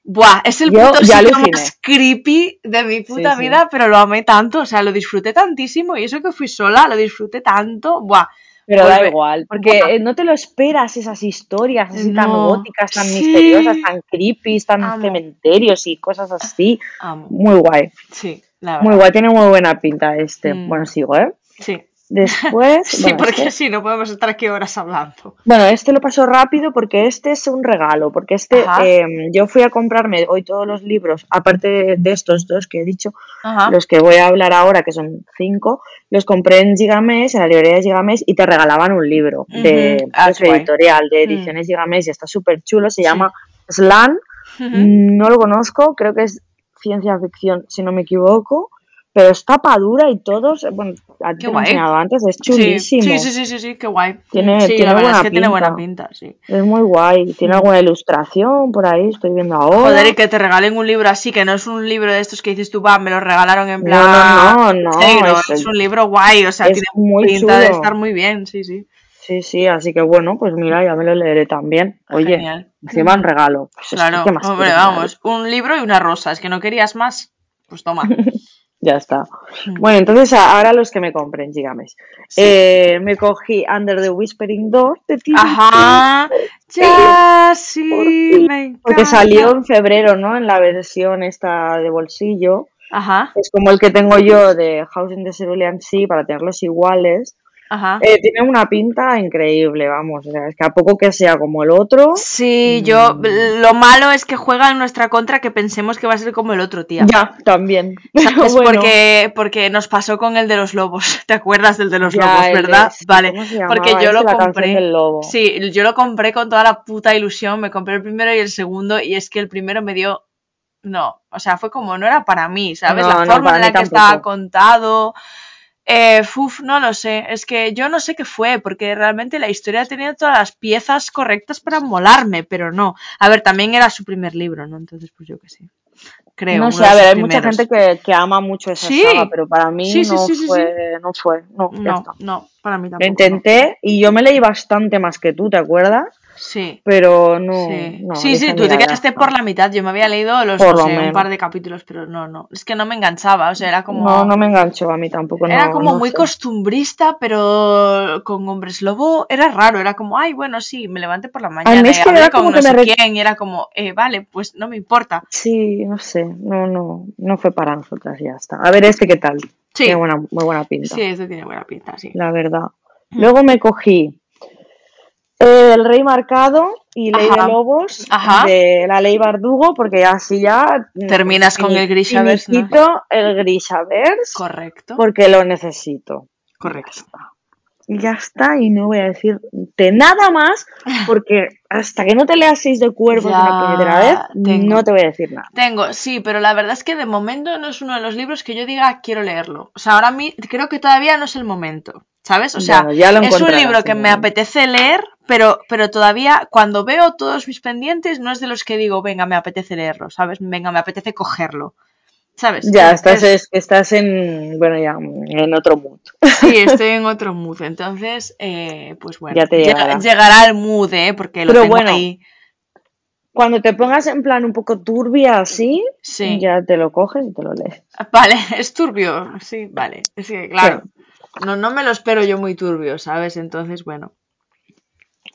Buah, es el puto sitio más creepy de mi puta sí. vida, pero lo amé tanto, o sea, lo disfruté tantísimo y eso que fui sola, lo disfruté tanto, buah. Pero da igual, porque eh, no te lo esperas esas historias así tan góticas, tan sí. misteriosas, tan creepy, tan Amo. cementerios y cosas así. Amo. Muy guay, Sí, la verdad. muy guay, tiene muy buena pinta este. Mm. Bueno, sigo, ¿eh? Sí, Después, sí bueno, porque este- si no podemos estar aquí horas hablando. bueno, este lo paso rápido porque este es un regalo, porque este eh, yo fui a comprarme hoy todos los libros, aparte de, estos dos que he dicho, Ajá. los que voy a hablar ahora, que son cinco, los compré en Gigamesh, en la librería de Gigamesh, y te regalaban un libro de. Ah, de su qué guay. editorial, de Mm. ediciones Gigamesh, y está súper chulo, se Sí. llama Slan, no lo conozco, creo que es ciencia ficción, si no me equivoco, pero es tapa dura y todos, bueno, a ti Qué te lo he guay. enseñado antes, es Sí, chulísimo. sí, sí, sí, sí, sí, qué guay. Tiene- sí, tiene la verdad es que tiene buena pinta. sí. Es muy guay, tiene alguna ilustración por ahí, estoy viendo ahora. Joder, y que te regalen un libro así, que no es un libro de estos que dices tú, va, me lo regalaron en plan. no, no, no, negro, es- es, un libro guay, o sea, tiene muy pinta de chulo. estar muy bien, sí, sí. Sí, sí, así que bueno, pues mira, ya me lo leeré también. Oye, Genial. encima un regalo. Pues Claro, ¿qué más hombre, vamos, un libro y una rosa. Es que no querías más. Pues toma. Ya está. Mm. Bueno, entonces ahora los que me compren, dígames. Eh, me cogí Under the Whispering Door de King, Ajá. Ya, sí, fin, me encanta. porque salió en febrero, ¿no? En la versión esta de bolsillo. Ajá, Es como el que tengo yo de House in the Cerulean Sea para tenerlos iguales. Ajá. Eh, tiene una pinta increíble, vamos. O sea, es que a poco que sea como el otro, Sí, yo. Lo malo es que juega en nuestra contra que pensemos que va a ser como el otro, tía. ya, también. ¿Sabes? Bueno, Porque, porque nos pasó con el de los lobos. ¿Te acuerdas del de los ya, lobos, de- verdad? vale. ¿cómo se llamaba Porque yo lo compré. lobo. Sí, yo lo compré con toda la puta ilusión. Me compré el primero y el segundo. Y es que el primero me dio. No, o sea, fue como no era para mí, ¿sabes? No, la forma en la que estaba tampoco. contado. Eh, uf, no lo sé. Es que yo no sé qué fue, porque realmente la historia tenía todas las piezas correctas para molarme, pero no. A ver, también era su primer libro, ¿no? Entonces, pues yo qué sé. Creo. no sé, a ver, hay mucha gente que, que ama mucho esa Sí. saga, pero para mí Sí, sí, no, fue, no fue, no, No, no, para mí Lo tampoco. no. intenté y yo me leí bastante más que tú, ¿te acuerdas? Sí. Pero no, Sí, no, sí, tú te quedaste por la mitad. Yo me había leído los, Por no lo sé, un par de capítulos, pero no, no. Es que no me enganchaba, o sea, era como. No, no me enganchó a mí tampoco, Era no, como muy sé. costumbrista, pero con hombres lobo era raro. Era como, ay, bueno, sí, me levanté por la mí mañana es y que hablé era como no que me sé re- quién, y era como, eh, vale, pues no me importa. Sí, no sé, no, no, no fue para nosotras ya está. A ver este qué tal. Sí. Tiene buena, muy buena pinta, Sí, eso tiene buena pinta, sí. la verdad. Mm. Luego me cogí eh, El Rey Marcado y Ley Ajá. de Lobos Ajá. de la Ley Bardugo, porque así ya mm, Terminas con el Grishaverse, el Grishaverse, Correcto. porque lo necesito. Correcto. Y ya está, y no voy a decirte nada más, porque hasta que no te leas seis de cuervos Ya una puñetera vez, tengo. no te voy a decir nada. Tengo, sí, pero la verdad es que de momento no es uno de los libros que yo diga quiero leerlo. O sea, ahora mí creo que todavía no es el momento, ¿sabes? O sea, Bueno, ya lo es un libro que me apetece leer, pero, pero todavía cuando veo todos mis pendientes no es de los que digo, venga, me apetece leerlo, ¿sabes? Venga, me apetece cogerlo, ¿sabes? Ya, Es- estás, es- es- estás en, bueno, ya, en otro mood. Sí, estoy en otro mood, entonces, eh, pues bueno, Ya te llega- llegará. llegará el mood, ¿eh? Porque lo Pero tengo bueno, ahí. Cuando te pongas en plan un poco turbia así, Sí. ya te lo coges y te lo lees. Vale, es turbio, sí, vale. Es que, claro, no, no me lo espero yo muy turbio, ¿sabes? Entonces, bueno.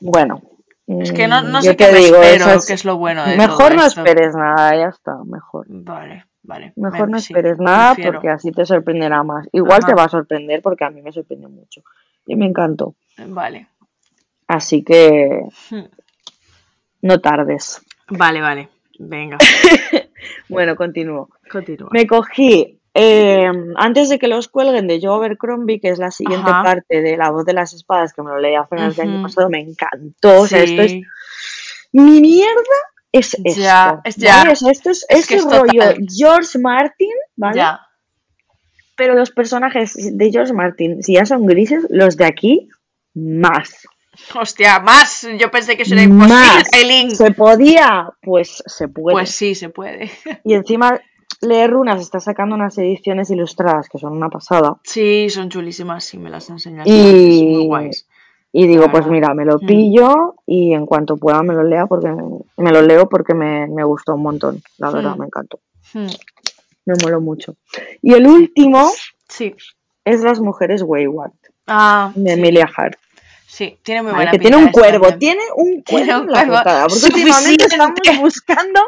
Bueno. Es que no, mm, no sé qué me digo, espero, esas- que es lo bueno de Mejor todo no esto. esperes nada, ya está, mejor. Vale, vale. Mejor me- no sí, esperes nada prefiero. porque así te sorprenderá más. Igual te va a sorprender porque a mí me sorprendió mucho. Y me encantó. Vale. Así que Hmm. no tardes. Vale, vale. Venga, Bueno, continúo. continúa. Me cogí, eh, antes de que los cuelguen de Joe Abercrombie, que es la siguiente Ajá. parte de La voz de las espadas, que me lo leí a finales del año pasado, me encantó. O sea, esto es mi mierda es esto. Ya, es ¿vale? ya. O sea, esto es, Es este que es rollo total. George Martin, ¿vale? ya. Pero los personajes de George Martin, si ya son grises, los de aquí, más. Hostia, más. Yo pensé que eso era imposible. ¿Se podía? Pues se puede. Pues sí, se puede. Y encima, Leer Runas está sacando unas ediciones ilustradas que son una pasada. Sí, son chulísimas, sí, me las enseñaste. Y- antes, Muy guays. Y digo, pues mira, me lo Mm. pillo y en cuanto pueda me lo lea porque me lo leo porque me, me gustó un montón, la verdad, Mm. me encantó. Hmm. Me moló mucho. Y el último Sí. es Las mujeres Wayward, Ah, de sí. Emilia Hart. Sí, tiene muy ¿vale? buena Que pinta tiene un cuervo, también. tiene un Tiene cuervo un en la portada, porque últimamente estamos buscando,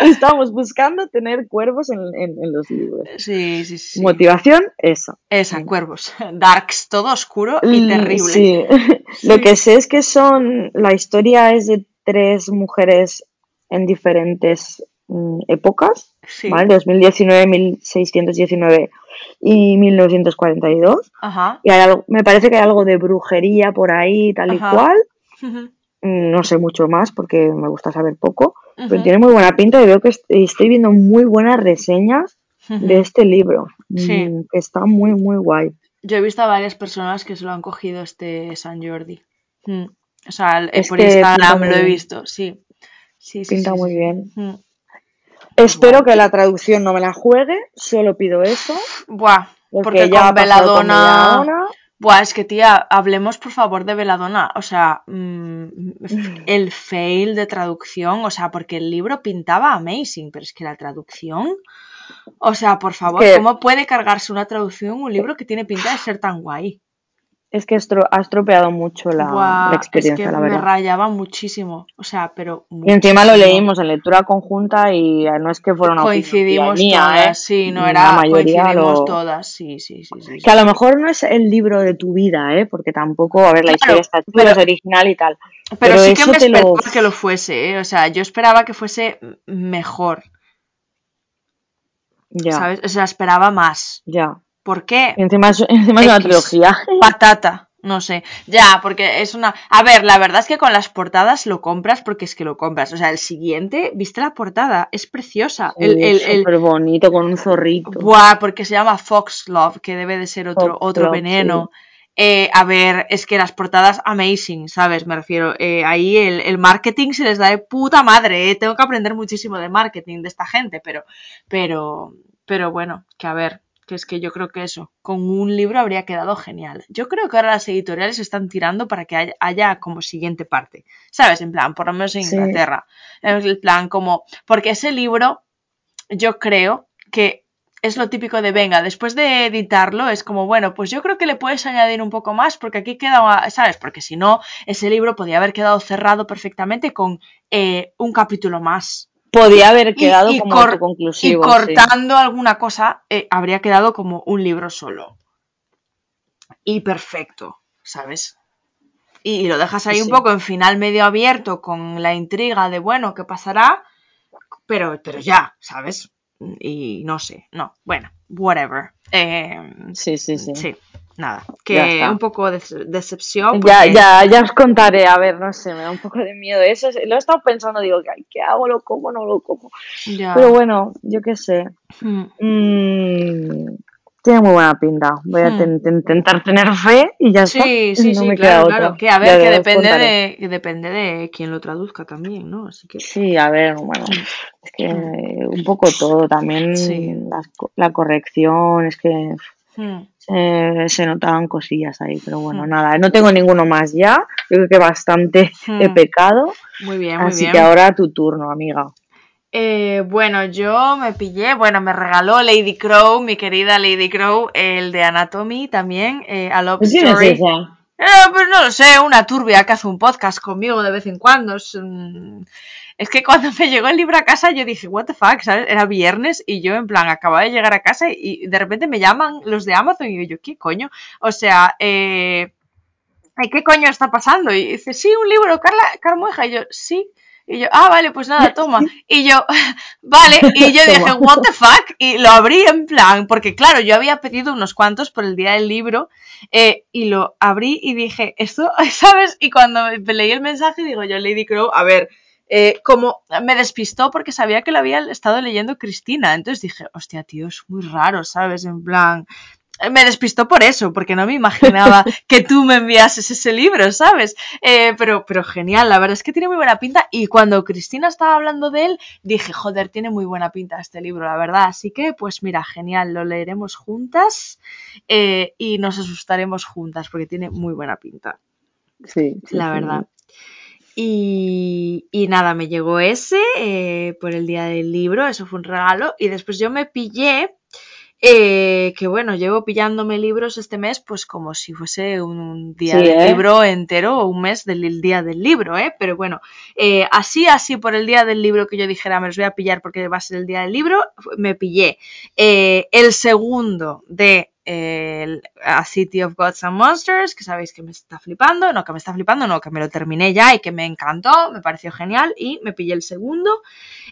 estamos buscando tener cuervos en, en- en los libros. Sí, sí, sí. Motivación, esa. Esa, cuervos. Darks, todo oscuro y Mm, terrible. Sí. Lo que sé es que son, la historia es de tres mujeres en diferentes mm, épocas, Sí. ¿vale? 2019, 1619 y 1942. Ajá. Y hay algo- me parece que hay algo de brujería por ahí, tal y cual. No sé mucho más porque me gusta saber poco, pero tiene muy buena pinta y veo que est- estoy viendo muy buenas reseñas de este libro, Sí. mm, que está muy, muy guay. Yo he visto a varias personas que se lo han cogido este San Jordi. Mm. O sea, el- Este por Instagram lo he visto, sí. Sí, sí, Pinta sí, muy sí. bien. Mm. Espero que la traducción no me la juegue, solo pido eso, Buah, porque, porque ya con Veladona. Buah, es que tía, hablemos por favor de Veladona. O sea, mm, el fail de traducción, o sea, porque el libro pintaba amazing, pero es que la traducción. O sea, por favor, ¿cómo puede cargarse una traducción un libro que tiene pinta de ser tan guay? Es que ha estropeado mucho la, la experiencia, es que la me verdad. rayaba muchísimo. O sea, pero. Y encima lo muchísimo. leímos en lectura conjunta y eh, no es que fuera una Coincidimos mía, todas, ¿eh? sí, no La era. mayoría Coincidimos lo- todas, sí, sí, sí. sí, Que a lo mejor no es el libro de tu vida, ¿eh? Porque tampoco, a ver, la Claro, historia está pero- es original y tal. Pero, pero sí que me te lo- esperaba que lo fuese, ¿eh? O sea, yo esperaba que fuese mejor, Ya, ¿sabes? O sea, esperaba más. ya. ¿Por qué? Y encima es, encima es una trilogía. Patata, no sé. Ya, porque es una... A ver, la verdad es que con las portadas lo compras porque es que lo compras. O sea, el siguiente, ¿viste la portada? Es preciosa. El, el, el- súper bonito, con un zorrito. Buah, porque se llama Fox Love, que debe de ser otro, Fox otro Love, veneno. Eh, a ver, es que las portadas amazing, ¿sabes? Me refiero, eh, ahí el, el marketing se les da de puta madre, ¿eh? Tengo que aprender muchísimo de marketing de esta gente, pero, pero, pero bueno, que a ver, que es que yo creo que eso, con un libro habría quedado genial. Yo creo que ahora las editoriales están tirando para que haya, haya como siguiente parte, ¿sabes? En plan, por lo menos en Sí. Inglaterra. En el plan como, porque ese libro, yo creo que es lo típico de venga, después de editarlo es como, bueno, pues yo creo que le puedes añadir un poco más porque aquí queda, ¿sabes? Porque si no, ese libro podía haber quedado cerrado perfectamente con eh, un capítulo más. Podía haber Y- quedado y como cor- autoconclusivo. y sí. cortando alguna cosa, eh, habría quedado como un libro solo. Y perfecto, ¿sabes? Y, y lo dejas ahí un poco en final medio abierto con la intriga de, bueno, ¿qué pasará? Pero, pero ya, ¿sabes? Y no sé, no, bueno, whatever. Eh, Sí, sí, sí. sí, nada, que un poco de decepción. Ya, porque- ya, ya os contaré, a ver, no sé, me da un poco de miedo. Eso es- lo he estado pensando, digo, "Ay, ¿qué hago? ¿Lo como? ¿No lo como? ya. Pero bueno, yo qué sé. Hmm. Mm, tiene muy buena pinta. Voy a Hmm. ten- ten- intentar tener fe y ya está. Sí, sí, no sí, claro, claro. Que a ver, Ya que depende contaré. de, que depende de quién lo traduzca también, ¿no? Así que. Sí, a ver, bueno, es que un poco todo, también Sí. co- la corrección, es que hmm. Se, se notaban cosillas ahí, pero bueno, Hmm. nada, no tengo ninguno más ya, yo creo que bastante Hmm. he pecado, Muy bien, muy así bien. que ahora tu turno, amiga. Eh, bueno, yo me pillé, bueno, me regaló Lady Crow, mi querida Lady Crow, el de Anatomy también, eh, A Love ¿Quién es Story. esa? Eh, pues no lo sé, una turbia que hace un podcast conmigo de vez en cuando. Es, es que cuando me llegó el libro a casa yo dije, what the fuck, ¿sabes? Era viernes y yo en plan acababa de llegar a casa y, de repente me llaman los de Amazon y yo, ¿qué coño? O sea, eh, "Ay, ¿qué coño está pasando? Y dice, sí, un libro, Carla Carmueja. Y yo, sí. Y yo, ah, vale, pues nada, toma. Y yo, vale. Y yo dije, what the fuck? Y lo abrí en plan, porque claro, yo había pedido unos cuantos por el día del libro. eh, y lo abrí y dije, esto, ¿sabes? Y cuando me leí el mensaje, digo yo, Lady Crow, a ver, eh, como me despistó porque sabía que lo había estado leyendo Cristina. Entonces dije, hostia, tío, es muy raro, ¿sabes? En plan, eh, me despistó por eso, porque no me imaginaba que tú me enviases ese libro, ¿sabes? Eh, pero, pero genial, la verdad es que tiene muy buena pinta. Y cuando Cristina estaba hablando de él, dije, joder, tiene muy buena pinta este libro, la verdad. Así que, pues mira, genial, lo leeremos juntas eh, y nos asustaremos juntas, porque tiene muy buena pinta, Sí, sí, la verdad. Y, y nada, me llegó ese eh, por el día del libro, eso fue un regalo. Y después yo me pillé, eh, que bueno, llevo pillándome libros este mes, pues como si fuese un día Sí, del ¿eh? libro entero o un mes del día del libro, ¿eh? Pero bueno, así, así por el día del libro que yo dijera, me los voy a pillar porque va a ser el día del libro, me pillé el segundo de el A City of Gods and Monsters, que sabéis que me está flipando, no que me está flipando, no, que me lo terminé ya y que me encantó, me pareció genial y me pillé el segundo,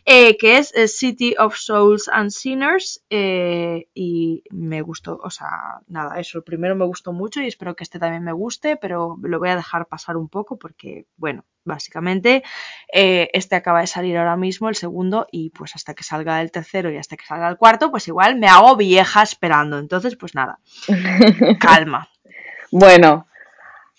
eh, que es eh, City of Souls and Sinners eh, y me gustó, o sea, nada, eso, el primero me gustó mucho y espero que este también me guste, pero lo voy a dejar pasar un poco porque, bueno, básicamente eh, este acaba de salir ahora mismo, el segundo, y pues hasta que salga el tercero y hasta que salga el cuarto, pues igual me hago vieja esperando, entonces pues nada, calma. Bueno,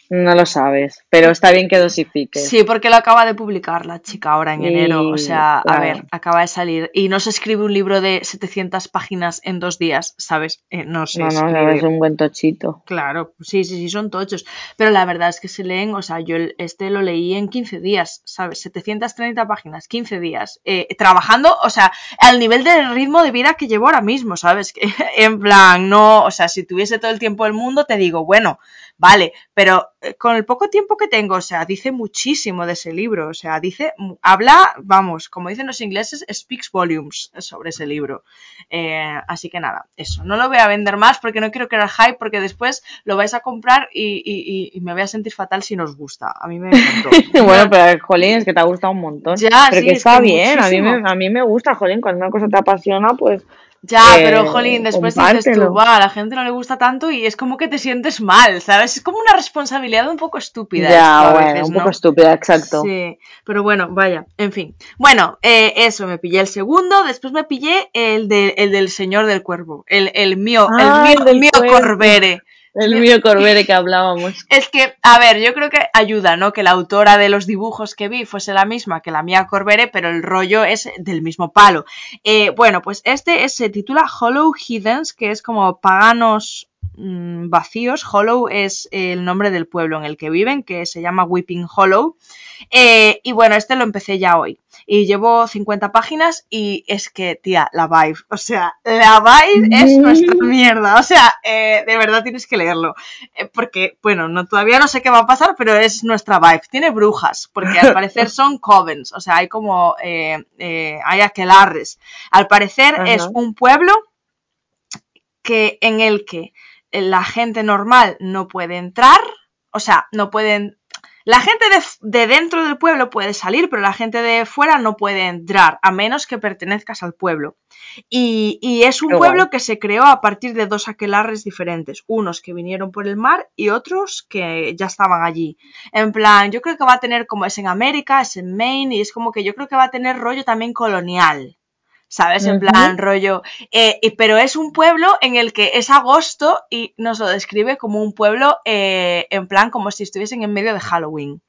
No lo sabes, pero está bien que dosifiques. Sí, porque lo acaba de publicar la chica ahora en Y, enero. O sea, a ver, acaba de salir. Y no se escribe un libro de 700 páginas en dos días, ¿sabes? Eh, no se No, no, escribe. es un buen tochito. Claro, sí, sí, sí, son tochos. Pero la verdad es que se leen, o sea, yo este lo leí en 15 días, ¿sabes? 730 páginas, 15 días. Eh, trabajando, o sea, al nivel del ritmo de vida que llevo ahora mismo, ¿sabes? Que, en plan, no, o sea, si tuviese todo el tiempo del mundo, te digo, bueno, vale, pero eh, con el poco tiempo que tengo, o sea, dice muchísimo de ese libro, o sea, dice, habla, vamos, como dicen los ingleses, speaks volumes sobre ese libro. Eh, así que nada, eso. No lo voy a vender más porque no quiero crear hype porque después lo vais a comprar y, y- y- me voy a sentir fatal si nos gusta. A mí me encantó. bueno, pero jolín, es que te ha gustado un montón. Ya, pero sí, que es está que bien, a mí, me, a mí me gusta, jolín, cuando una cosa te apasiona, pues Ya, Eh, pero jolín, después dices tú, va, a la gente no le gusta tanto y es como que te sientes mal, ¿sabes? Es como una responsabilidad un poco estúpida. ya, a bueno, veces, un poco ¿no? estúpida, exacto. Sí, pero bueno, vaya, en fin. Bueno, eh, eso, me pillé el segundo, después me pillé el, de, el del Señor del Cuervo, el, el mío, el Ah, mío, el mío cuervo. Corbere. El mío Corbere que hablábamos. Es que, a ver, yo creo que ayuda, ¿no? Que la autora de los dibujos que vi fuese la misma que la mía Corbere, pero el rollo es del mismo palo. Eh, bueno, pues este es- se titula Hollow Heathens, que es como paganos mm, vacíos. Hollow es el nombre del pueblo en el que viven, que se llama Weeping Hollow. Eh, y bueno, este lo empecé ya hoy. Y llevo 50 páginas y es que, tía, la vibe. O sea, la vibe es nuestra mierda. O sea, eh, de verdad tienes que leerlo. Eh, porque, bueno, no, todavía no sé qué va a pasar, pero es nuestra vibe. Tiene brujas, porque al parecer son covens. O sea, hay como, hay aquelarres. Al parecer Ajá. es un pueblo que, en el que la gente normal no puede entrar. O sea, no pueden la gente de, de, dentro del pueblo puede salir, pero la gente de fuera no puede entrar, a menos que pertenezcas al pueblo. Y, y es un Qué pueblo guay. que se creó a partir de dos aquelarres diferentes, unos que vinieron por el mar y otros que ya estaban allí. En plan, yo creo que va a tener como es en América, es en Maine, y es como que yo creo que va a tener rollo también colonial. ¿Sabes? En plan, rollo. Eh, y- pero es un pueblo en el que es agosto y nos lo describe como un pueblo, eh, en plan, como si estuviesen en medio de Halloween.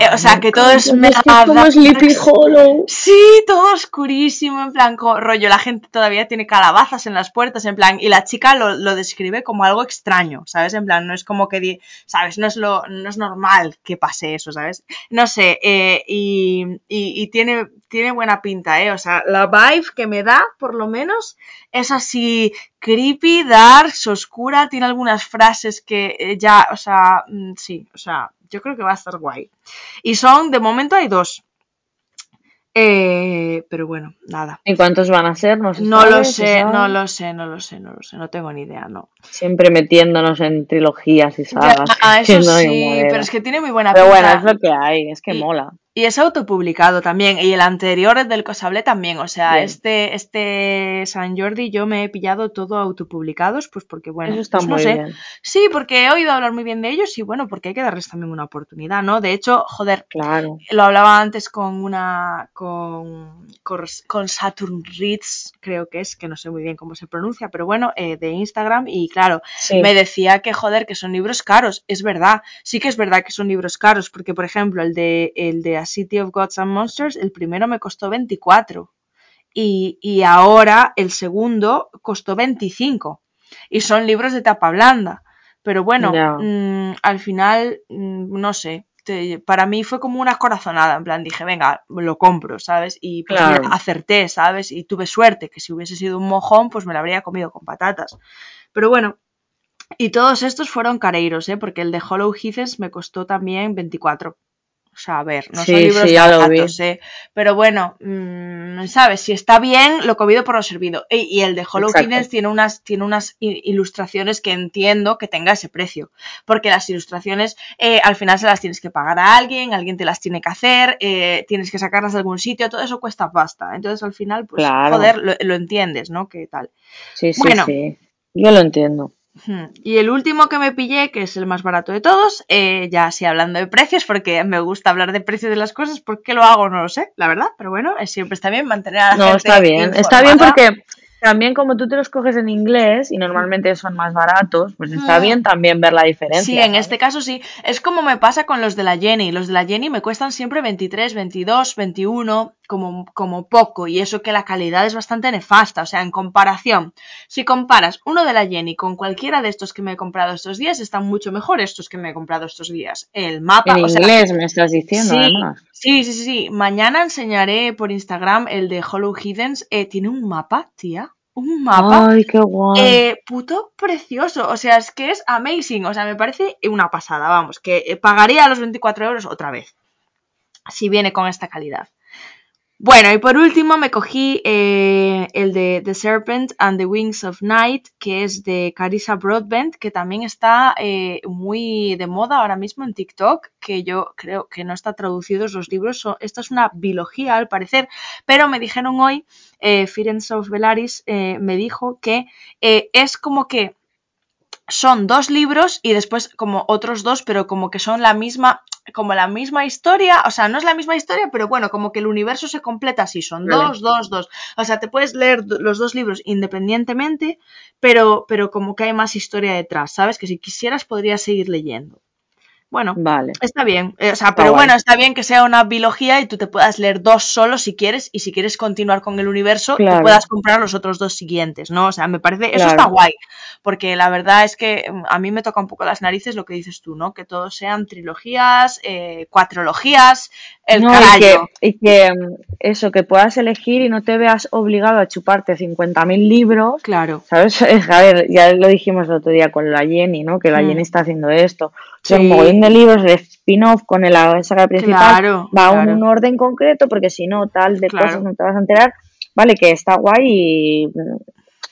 Eh, o sea, que todo es Es es como mega Sleepy Hollow. Sí, todo oscurísimo, en plan, rollo, la gente todavía tiene calabazas en las puertas, en plan, y la chica lo, lo describe como algo extraño, ¿sabes? En plan, no es como que, ¿sabes? No es, lo, no es normal que pase eso, ¿sabes? No sé, eh, y, y, y tiene, tiene buena pinta, ¿eh? O sea, la vibe que me da, por lo menos, es así creepy, darks, oscura, tiene algunas frases que eh, ya, o sea, mm, sí, o sea, yo creo que va a estar guay. Y son, de momento hay dos. Eh, pero bueno, nada. ¿Y cuántos van a ser? No, No lo sé, no lo sé, no lo sé, no lo sé, no tengo ni idea, no. Siempre metiéndonos en trilogías y sagas. Ya, eso sí, pero es que tiene muy buena Pero pinta. bueno, es lo que hay, es que Y- mola. Y es autopublicado también. Y el anterior, el del Cosable, también. O sea, Bien. este, este San Jordi yo me he pillado todo autopublicados, pues porque, bueno, Eso está pues no sé. bien. Sí, porque he oído hablar muy bien de ellos y bueno, porque hay que darles también una oportunidad, ¿no? De hecho, joder, Claro. lo hablaba antes con una con, con, con Saturn Reads, creo que es, que no sé muy bien cómo se pronuncia, pero bueno, eh, de Instagram y claro, Sí. me decía que joder, que son libros caros, es verdad, sí que es verdad que son libros caros, porque por ejemplo, el de el de City of Gods and Monsters, el primero me costó 24 y, y ahora el segundo costó 25 y son libros de tapa blanda. Pero bueno, mm, al final, mm, no sé, te- para mí fue como una corazonada, en plan dije, venga, lo compro, ¿sabes? Y pues Claro. mira, acerté, ¿sabes? Y tuve suerte, que si hubiese sido un mojón, pues me lo habría comido con patatas. Pero bueno, y todos estos fueron careiros, ¿eh? Porque el de Hollow Heathens me costó también 24. O sea, a ver, no son Sí, libros lo baratos, ¿eh? Pero bueno, mm, ¿sabes? Si está bien, lo comido por lo servido. Y, y el de Hollow tiene unas, tiene unas ilustraciones que entiendo que tenga ese precio. Porque las ilustraciones eh, al final se las tienes que pagar a alguien, alguien te las tiene que hacer, eh, tienes que sacarlas de algún sitio, todo eso cuesta pasta. Entonces al final, pues, Claro. joder, lo, lo entiendes, ¿no? ¿Qué tal? Sí, sí, Bueno. sí. Yo lo entiendo. Y el último que me pillé, que es el más barato de todos, eh, ya sí hablando de precios, porque me gusta hablar de precios de las cosas, ¿por qué lo hago? No lo sé, la verdad, pero bueno, eh, siempre está bien mantener a la No, gente está bien. Está bien porque también como tú te los coges en inglés y normalmente son más baratos, pues está Mm. bien también ver la diferencia. Sí, en ¿sabes? este caso sí. Es como me pasa con los de la Jenny. Los de la Jenny me cuestan siempre 23, 22, 21, como, como poco. Y eso que la calidad es bastante nefasta. O sea, en comparación, si comparas uno de la Jenny con cualquiera de estos que me he comprado estos días, están mucho mejor estos que me he comprado estos días. El mapa, En o sea, inglés me estás diciendo, Sí, además. Sí, sí, sí, sí. Mañana enseñaré por Instagram el de Hollow Hiddens. Eh, tiene un mapa, tía. Un mapa. Ay, qué guay. Eh, puto precioso. O sea, es que es amazing. O sea, me parece una pasada. Vamos, que eh, pagaría los 24 euros otra vez. Si viene con esta calidad. Bueno, y por último me cogí eh, el de The Serpent and the Wings of Night, que es de Carissa Broadbent, que también está eh, muy de moda ahora mismo en TikTok, que yo creo que no está traducidos los libros. Esta es una biología al parecer, pero me dijeron hoy, eh, Firenze of Velaris eh, me dijo que es como que son dos libros y después como otros dos, pero como que son la misma, como la misma historia, o sea, no es la misma historia, pero bueno, como que el universo se completa así, son Vale. dos, dos, dos. O sea, te puedes leer los dos libros independientemente, pero, pero como que hay más historia detrás, ¿sabes? Que si quisieras podrías seguir leyendo. Bueno, Vale. Está bien, eh, o sea, pero bueno, está bien que sea una biología y tú te puedas leer dos solo si quieres y si quieres continuar con el universo te Claro. puedas comprar los otros dos siguientes, ¿no? O sea, me parece, eso está guay, porque la verdad es que mm, a mí me toca un poco las narices lo que dices tú, ¿no? Que todos sean trilogías, eh, cuatrologías, el No, y carajo. que, y que mm, eso, que puedas elegir y no te veas obligado a chuparte 50.000 libros, Claro. ¿sabes? A ver, ya lo dijimos el otro día con la Jenny, ¿no? Que la Hmm. Jenny está haciendo esto. Sí. un mogollón de libros, el spin-off con el- la saga principal, Claro, va claro. en un orden concreto, porque si no, tal de Claro. cosas no te vas a enterar. Vale, que está guay y mm,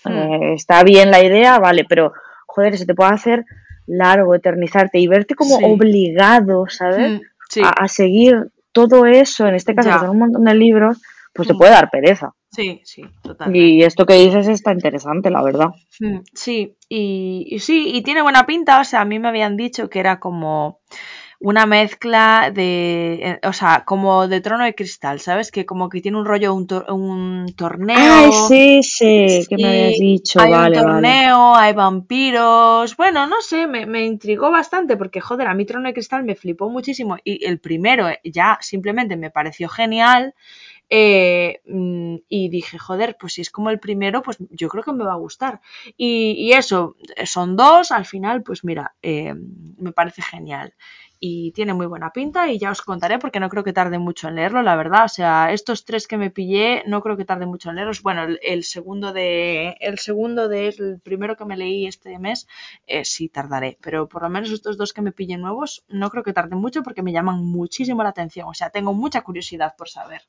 Hmm. eh, está bien la idea, vale, pero joder, se te puede hacer largo, eternizarte y verte como Sí. obligado, ¿sabes? Mm, Sí, a, a seguir todo eso, en este caso Ya. que son un montón de libros, pues te Mm. puede dar pereza. sí, sí, totalmente. Y esto que dices está interesante, la verdad. Mm, Sí, y, y sí, y tiene buena pinta, o sea, a mí me habían dicho que era como una mezcla de, eh, o sea, como de trono de cristal, ¿sabes? Que como que tiene un rollo, un, un torneo. Ay, sí, sí, que me habías dicho, hay vale, un vale. torneo, hay vampiros. Bueno, no sé, me, me intrigó bastante porque, joder, a mí Trono de Cristal me flipó muchísimo y el primero eh, ya simplemente me pareció genial. Eh, mm, y dije, joder, pues si es como el primero, pues yo creo que me va a gustar. Y, y eso, son dos, al final, pues mira, eh, me parece genial. Y tiene muy buena pinta y ya os contaré porque no creo que tarde mucho en leerlo, la verdad. O sea, estos tres que me pillé no creo que tarde mucho en leerlos. Bueno, el, el segundo de el segundo de el primero que me leí este mes eh, sí tardaré, pero por lo menos estos dos que me pillé nuevos no creo que tarden mucho porque me llaman muchísimo la atención. O sea, tengo mucha curiosidad por saber.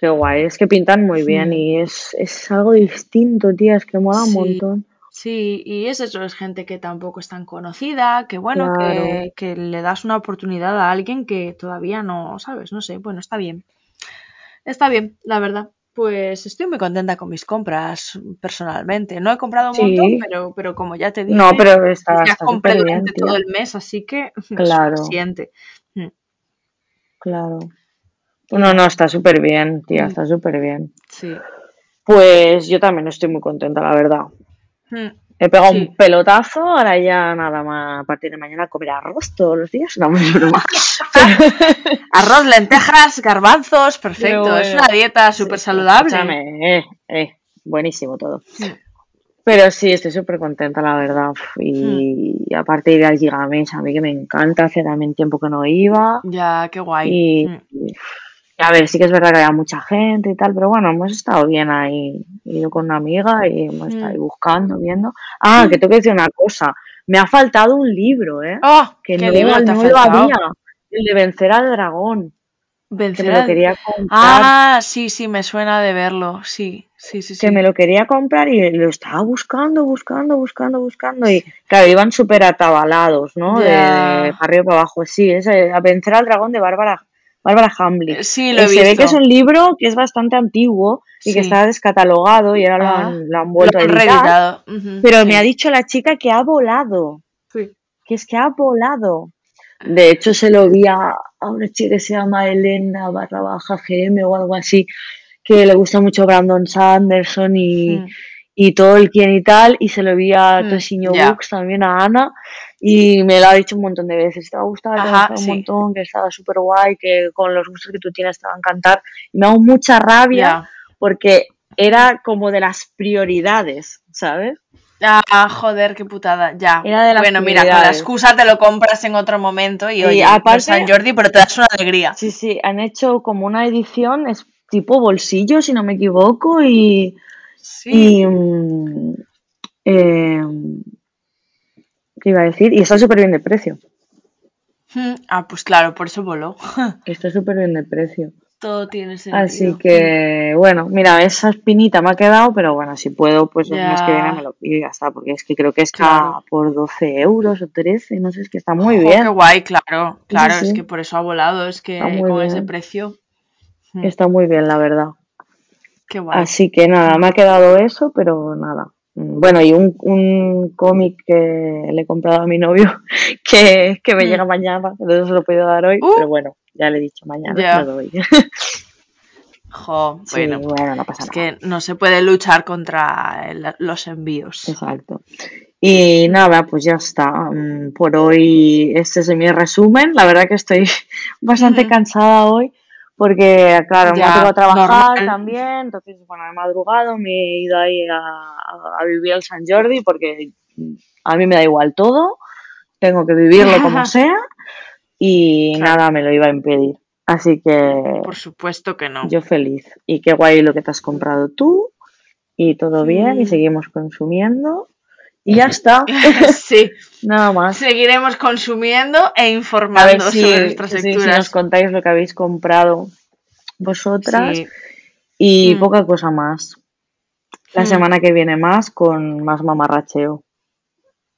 Qué guay, es que pintan muy bien y es, es algo distinto, tía, es que mola un montón. Sí, y es eso, es gente que tampoco es tan conocida, que bueno, Claro. que, que le das una oportunidad a alguien que todavía no, ¿sabes? No sé, bueno, está bien. Está bien, la verdad. Pues estoy muy contenta con mis compras personalmente. No he comprado un Sí. montón, pero, pero como ya te dije, No, pero está, ya está compré bien, durante todo el mes, así que Claro. es suficiente. Mm. Claro. No, no, está súper bien, tía, Mm. está súper bien. Sí. Pues yo también estoy muy contenta, la verdad. Mm. He pegado Sí. un pelotazo, ahora ya nada más a partir de mañana comer arroz todos los días. No, broma. Arroz, lentejas, garbanzos, perfecto. Es una dieta súper sí, saludable. eh, eh, buenísimo todo. Mm. Pero sí, estoy súper contenta, la verdad. Y, aparte de ir al Gigamesh, a mí que me encanta, hace también tiempo que no iba. Ya, qué guay. Y, Mm. y, a ver, sí que es verdad que había mucha gente y tal, pero bueno, hemos estado bien ahí. He ido con una amiga y hemos estado ahí Mm. buscando, viendo. Ah, que tengo que decir una cosa. Me ha faltado un libro, ¿eh? ¡Oh! Que ¿Qué no, libro no lo había. El de vencer al dragón. Que Vencer me lo quería comprar. Ah, sí, sí, me suena de verlo. Sí, sí, sí, sí. que me lo quería comprar y lo estaba buscando, buscando, buscando, buscando y claro, iban súper atabalados, ¿no? De, arriba para abajo, sí, ese, a vencer al dragón de Bárbara, Bárbara Hambley. Eh, Sí, lo he Eh, se ve que es un libro que es bastante antiguo y Sí. que está descatalogado y ahora lo, han, lo han Lo vuelto han a editar. Pero sí. me ha dicho la chica que ha volado, Sí. que es que ha volado. De hecho, se lo vi a, una chica que se llama Elena barra baja GM o algo así, que le gusta mucho Brandon Sanderson y, Mm. y Tolkien y tal, y se lo vi a Mm. Books también a Ana, y me lo ha dicho un montón de veces, te va a gustar, te va a un sí. montón, que estaba súper guay, que con los gustos que tú tienes te va a encantar. Y me ha dado mucha rabia Ya. porque era como de las prioridades, ¿sabes? Ah, joder, qué putada, ya. Era de las bueno, mira, con la excusa te lo compras en otro momento y, Y oye, aparte- San Jordi, pero te das una alegría. Sí, sí, han hecho como una edición, es tipo bolsillo, si no me equivoco, y, Sí. y mm, eh, ¿qué iba a decir? Y está súper bien de precio. Mm, Ah, pues claro, por eso voló. Está súper bien de precio. Todo tiene sentido. Así que, bueno, mira, esa espinita me ha quedado, pero bueno, si puedo, pues el mes que viene me lo pido y ya está, porque es que creo que está Claro. por 12 euros o 13, no sé, es que está muy Jo, bien. Qué guay, claro. Claro, sí. es que por eso ha volado, es que con bien. ese precio. Mm, Está muy bien, la verdad. Qué guay. Así que nada, me ha quedado eso, pero nada. Mm, Bueno, y un, un cómic que le he comprado a mi novio que, que me Mm. llega mañana, entonces se lo podido dar hoy, Uh. pero bueno, ya le he dicho mañana, Ya. lo doy. Jo, Sí, bueno. bueno, no pasa Es nada. que no se puede luchar contra el- los envíos. Exacto. Y nada, pues ya está. Mm, Por hoy este es mi resumen. La verdad que estoy bastante cansada hoy porque, claro, me ha tocado trabajar normal. también. Entonces, bueno, he madrugado, me he ido ahí a, a- a vivir al San Jordi porque a mí me da igual todo. Tengo que vivirlo como sea y Claro. nada me lo iba a impedir. Así que Por supuesto que no. yo feliz. Y qué guay lo que te has comprado tú. Y todo bien y seguimos consumiendo. Y ya está. sí, Nada más. seguiremos consumiendo e A ver informando si, sobre nuestras sí, si lecturas. nos contáis lo que habéis comprado vosotras. Sí. Y Mm. poca cosa más. La Mm. semana que viene más con más mamarracheo.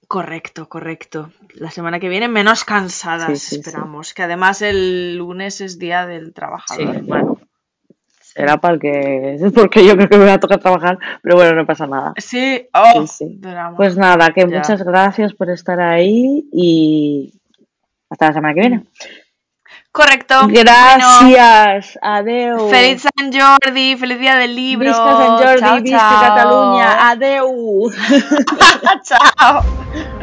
Correcto, correcto. La semana que viene menos cansadas, Sí, esperamos. Que además el lunes es día del Sí, trabajador. bueno. Será para el que. Porque yo creo que me va a tocar trabajar, pero bueno, no pasa nada. Sí, oh, Sí. Pues nada, que Ya. muchas gracias por estar ahí y hasta la semana que viene. Correcto. Bueno, Gracias, adeu. feliz San Jordi, feliz día del libro. Visca Sant Jordi, Chao, visca chao. Catalunya, adeu. chao.